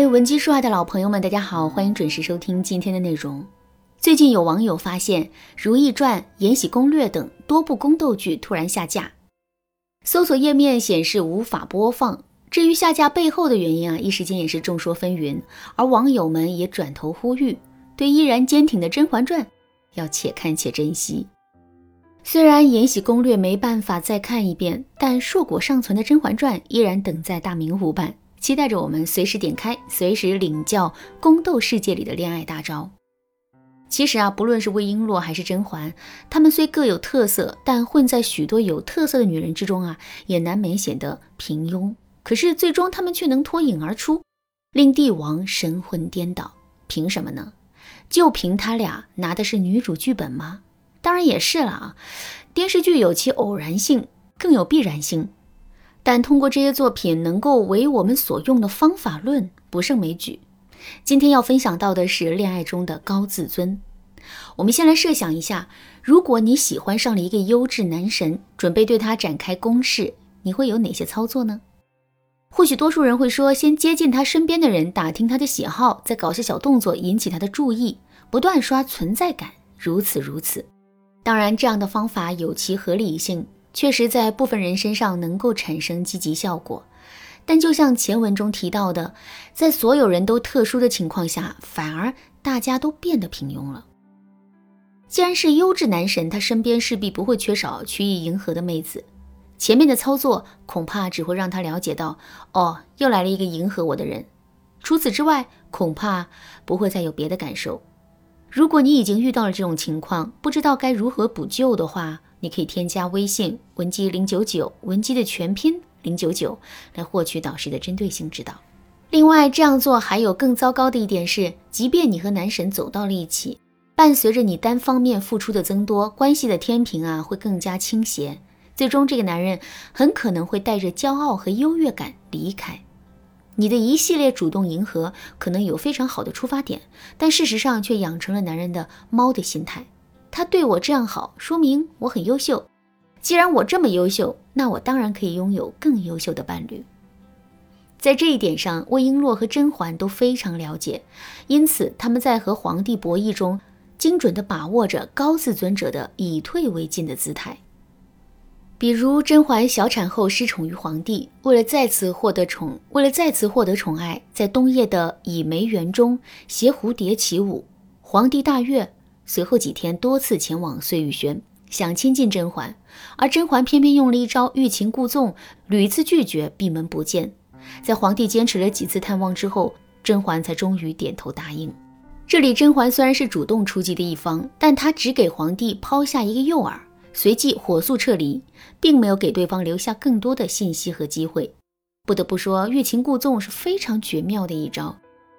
嗨，文姬说爱的老朋友们，大家好，欢迎准时收听今天的内容。最近有网友发现《如懿传》《延禧攻略》等多部宫斗剧突然下架，搜索页面显示无法播放。至于下架背后的原因啊，一时间也是众说纷纭。而网友们也转头呼吁，对依然坚挺的《甄嬛传》要且看且珍惜。虽然《延禧攻略》没办法再看一遍，但硕果尚存的《甄嬛传》依然等在大明湖畔。期待着我们随时点开，随时领教宫斗世界里的恋爱大招。其实啊，不论是魏璎珞还是甄嬛，她们虽各有特色，但混在许多有特色的女人之中啊，也难免显得平庸。可是最终她们却能脱颖而出，令帝王神魂颠倒。凭什么呢？就凭她俩拿的是女主剧本吗？当然也是了啊。电视剧有其偶然性，更有必然性。但通过这些作品能够为我们所用的方法论不胜枚举。今天要分享到的是恋爱中的高自尊。我们先来设想一下，如果你喜欢上了一个优质男神，准备对他展开攻势，你会有哪些操作呢？或许多数人会说，先接近他身边的人，打听他的喜好，再搞些小动作引起他的注意，不断刷存在感，如此如此。当然，这样的方法有其合理性。确实在部分人身上能够产生积极效果，但就像前文中提到的，在所有人都特殊的情况下，反而大家都变得平庸了。既然是优质男神，他身边势必不会缺少曲意迎合的妹子，前面的操作恐怕只会让他了解到，哦，又来了一个迎合我的人。除此之外，恐怕不会再有别的感受。如果你已经遇到了这种情况，不知道该如何补救的话，你可以添加微信文姬零九九，文姬的全拼零九九，来获取导师的针对性指导。另外，这样做还有更糟糕的一点是，即便你和男神走到了一起，伴随着你单方面付出的增多，关系的天平啊会更加倾斜，最终这个男人很可能会带着骄傲和优越感离开。你的一系列主动迎合可能有非常好的出发点，但事实上却养成了男人的猫的心态。他对我这样好，说明我很优秀。既然我这么优秀，那我当然可以拥有更优秀的伴侣。在这一点上，魏璎珞和甄嬛都非常了解，因此他们在和皇帝博弈中，精准地把握着高自尊者的以退为进的姿态。比如甄嬛小产后失宠于皇帝，为了再次获得宠，为了再次获得宠爱，在冬夜的倚梅园中携蝴蝶起舞，皇帝大悦。随后几天，多次前往碎玉轩，想亲近甄嬛，而甄嬛偏偏用了一招欲擒故纵，屡次拒绝，闭门不见。在皇帝坚持了几次探望之后，甄嬛才终于点头答应。这里，甄嬛虽然是主动出击的一方，但她只给皇帝抛下一个诱饵，随即火速撤离，并没有给对方留下更多的信息和机会。不得不说，欲擒故纵是非常绝妙的一招，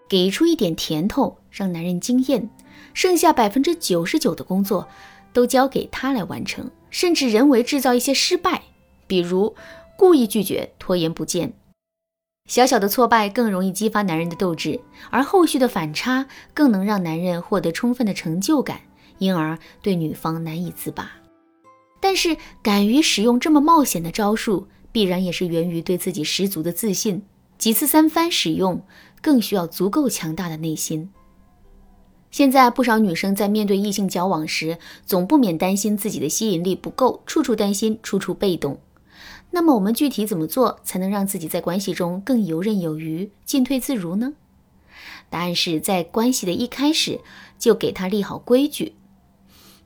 给出一点甜头，让男人惊艳。剩下百分之九十九的工作都交给他来完成，甚至人为制造一些失败，比如故意拒绝、拖延不见。小小的挫败更容易激发男人的斗志，而后续的反差更能让男人获得充分的成就感，因而对女方难以自拔。但是，敢于使用这么冒险的招数，必然也是源于对自己十足的自信。几次三番使用，更需要足够强大的内心。现在不少女生在面对异性交往时，总不免担心自己的吸引力不够，处处担心，处处被动。那么我们具体怎么做才能让自己在关系中更游刃有余、进退自如呢？答案是在关系的一开始就给他立好规矩。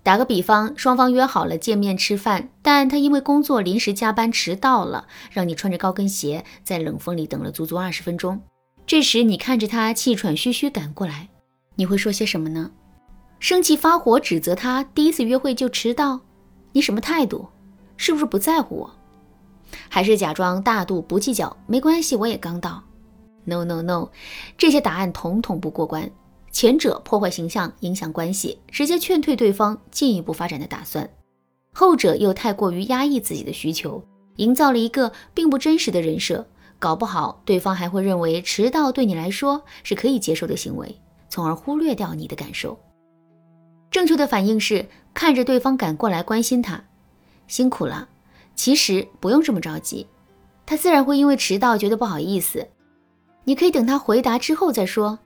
打个比方，双方约好了见面吃饭，但他因为工作临时加班迟到了，让你穿着高跟鞋在冷风里等了足足二十分钟。这时你看着他气喘吁吁赶过来。你会说些什么呢？生气发火，指责他第一次约会就迟到，你什么态度？是不是不在乎我？还是假装大度不计较？没关系，我也刚到。No No No，这些答案统统不过关。前者破坏形象，影响关系，直接劝退对方进一步发展的打算；后者又太过于压抑自己的需求，营造了一个并不真实的人设，搞不好对方还会认为迟到对你来说是可以接受的行为。从而忽略掉你的感受。正确的反应是看着对方赶过来关心他，辛苦了。其实不用这么着急，他自然会因为迟到觉得不好意思。你可以等他回答之后再说。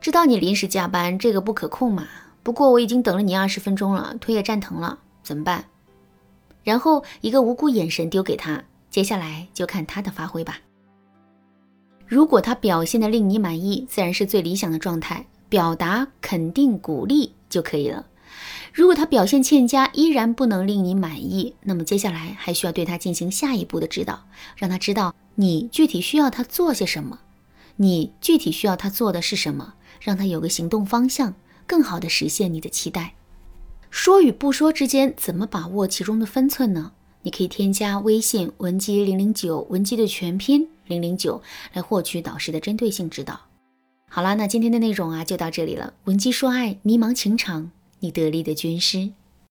知道你临时加班，这个不可控嘛。不过我已经等了你二十分钟了，腿也站疼了，怎么办？然后一个无辜眼神丢给他，接下来就看他的发挥吧。如果他表现的令你满意，自然是最理想的状态，表达肯定鼓励就可以了。如果他表现欠佳，依然不能令你满意，那么接下来还需要对他进行下一步的指导，让他知道你具体需要他做些什么，你具体需要他做的是什么，让他有个行动方向。更好的实现你的期待，说与不说之间怎么把握其中的分寸呢？你可以添加微信文姬零零九，文姬的全拼零零九，来获取导师的针对性指导。好啦，那今天的内容啊就到这里了。闻鸡说爱，迷茫情场，你得力的军师。